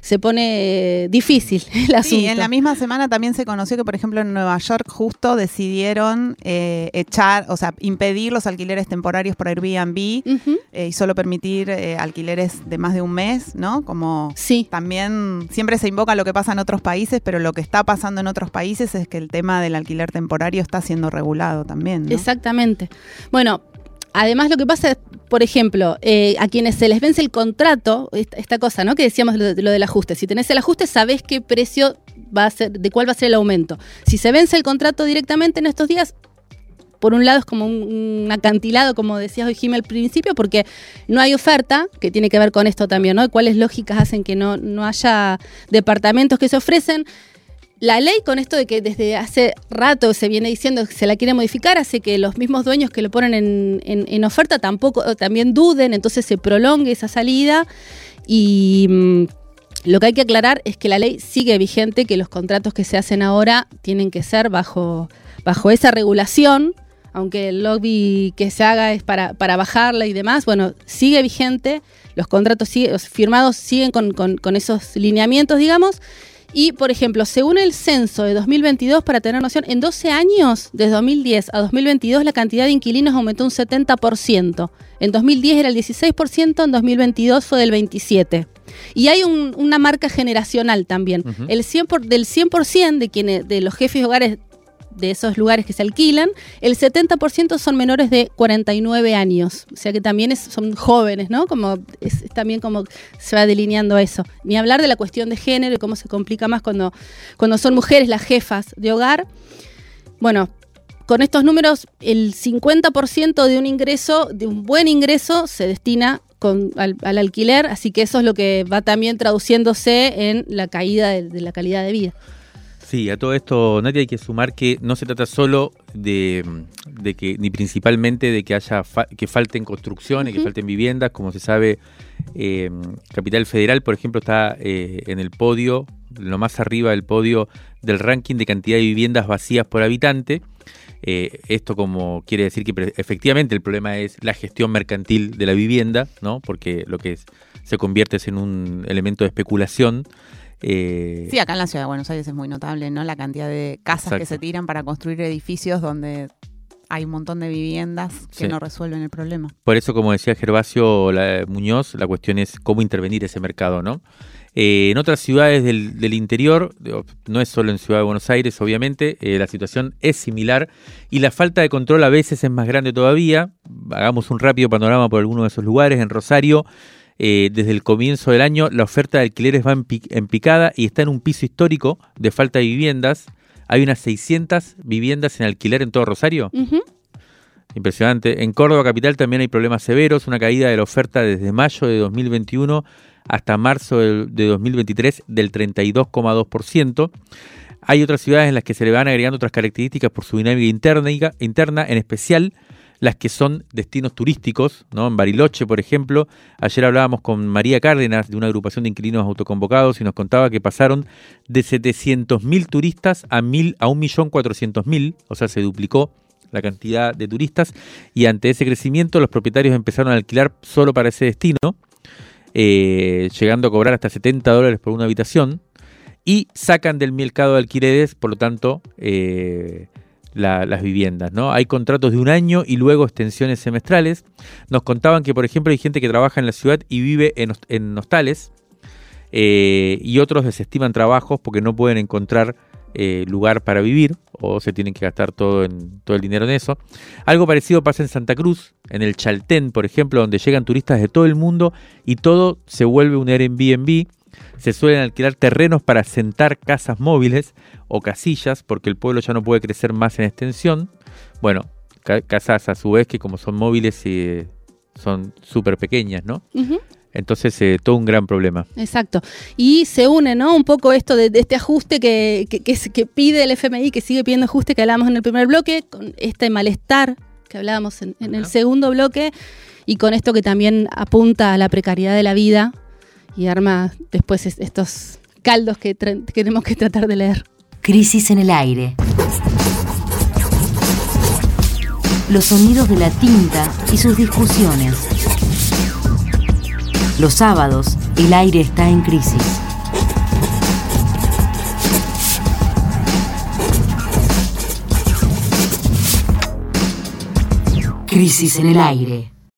se pone difícil el asunto. Sí, en la misma semana también se conoció que, por ejemplo, en Nueva York justo decidieron eh, echar, o sea, impedir los alquileres temporarios por Airbnb eh, y solo permitir eh, alquileres de más de un mes, ¿no? Como sí. también siempre se invoca lo que pasa en otros países, pero lo que está pasando en otros países es que el tema del alquiler temporario está siendo regulado también. ¿no? Exactamente. Bueno, Además, lo que pasa por ejemplo, eh, a quienes se les vence el contrato, esta, cosa, ¿no? Que decíamos lo, lo, del ajuste. Si tenés el ajuste, sabés qué precio va a ser, de cuál va a ser el aumento. Si se vence el contrato directamente en estos días, por un lado es como un, acantilado, como decías hoy Jimmy al principio, porque no hay oferta, que tiene que ver con esto también, ¿no? ¿Cuáles lógicas hacen que no, no haya departamentos que se ofrecen? La ley con esto de que desde hace rato se viene diciendo que se la quiere modificar hace que los mismos dueños que lo ponen en, oferta tampoco también duden, entonces se prolongue esa salida. Y mm, lo que hay que aclarar es que la ley sigue vigente, que los contratos que se hacen ahora tienen que ser bajo, bajo esa regulación, aunque el lobby que se haga es para, para bajarla y demás, bueno, sigue vigente, los contratos firmados siguen con, con esos lineamientos, digamos, y, por ejemplo, según el censo de 2022, para tener noción, en 12 años, desde 2010 a 2022, la cantidad de inquilinos aumentó un 70%. En 2010 era el 16%, en 2022 fue del 27%. Y hay una marca generacional también. el 100 del 100% de, quienes, de los jefes de hogares de esos lugares que se alquilan, el 70% son menores de 49 años. O sea que también son jóvenes, ¿no? Como es, también como se va delineando eso. Ni hablar de la cuestión de género y cómo se complica más cuando, cuando son mujeres las jefas de hogar. Bueno, con estos números, el 50% de un ingreso, de un buen ingreso, se destina al, alquiler, así que eso es lo que va también traduciéndose en la caída de la calidad de vida. Sí, a todo esto, Nadia, hay que sumar que no se trata solo de, que, ni principalmente de que haya que falten construcciones, que falten viviendas. Como se sabe, eh, Capital Federal, por ejemplo, está eh, en el podio, lo más arriba del podio del ranking de cantidad de viviendas vacías por habitante. Eh, esto como quiere decir que efectivamente el problema es la gestión mercantil de la vivienda, ¿no? Porque lo que se convierte es en un elemento de especulación. Eh, sí, acá en la ciudad de Buenos Aires es muy notable, ¿no? La cantidad de casas que se tiran para construir edificios donde hay un montón de viviendas que no resuelven el problema. Por eso, como decía Gervasio Muñoz, la cuestión es cómo intervenir ese mercado, ¿no? Eh, en otras ciudades del, interior, no es solo en Ciudad de Buenos Aires, obviamente, eh, la situación es similar y la falta de control a veces es más grande todavía. Hagamos un rápido panorama por algunos de esos lugares. En Rosario, eh, desde el comienzo del año la oferta de alquileres va en, picada y está en un piso histórico de falta de viviendas. Hay unas 600 viviendas en alquiler en todo Rosario. Impresionante. En Córdoba Capital también hay problemas severos, una caída de la oferta desde mayo de 2021 hasta marzo de 2023 del 32,2%. Hay otras ciudades en las que se le van agregando otras características por su dinámica interna, interna en especial las que son destinos turísticos, ¿no? En Bariloche, por ejemplo, ayer hablábamos con María Cárdenas de una agrupación de inquilinos autoconvocados y nos contaba que pasaron de 700.000 turistas a, mil, a 1.400.000, o sea, se duplicó la cantidad de turistas y ante ese crecimiento los propietarios empezaron a alquilar solo para ese destino, eh, llegando a cobrar hasta 70 dólares por una habitación y sacan del mercado de alquileres, por lo tanto, eh, las viviendas. ¿no? Hay contratos de un año y luego extensiones semestrales. Nos contaban que, por ejemplo, hay gente que trabaja en la ciudad y vive en, hostales eh, y otros desestiman trabajos porque no pueden encontrar eh, lugar para vivir o se tienen que gastar todo, todo el dinero en eso. Algo parecido pasa en Santa Cruz, en el Chaltén, por ejemplo, donde llegan turistas de todo el mundo y todo se vuelve un Airbnb se suelen alquilar terrenos para sentar casas móviles o casillas porque el pueblo ya no puede crecer más en extensión. Bueno, casas a su vez que como son móviles y son súper pequeñas, ¿no? Entonces, eh, todo un gran problema. Exacto. Y se une, ¿no? Un poco esto de, este ajuste que, que, pide el FMI, que sigue pidiendo ajuste que hablábamos en el primer bloque, con este malestar que hablábamos en, en el segundo bloque, y con esto que también apunta a la precariedad de la vida y arma después estos caldos que tenemos que tratar de leer. Crisis en el aire. Los sonidos de la tinta y sus discusiones. Los sábados, el aire está en crisis. Crisis en el aire.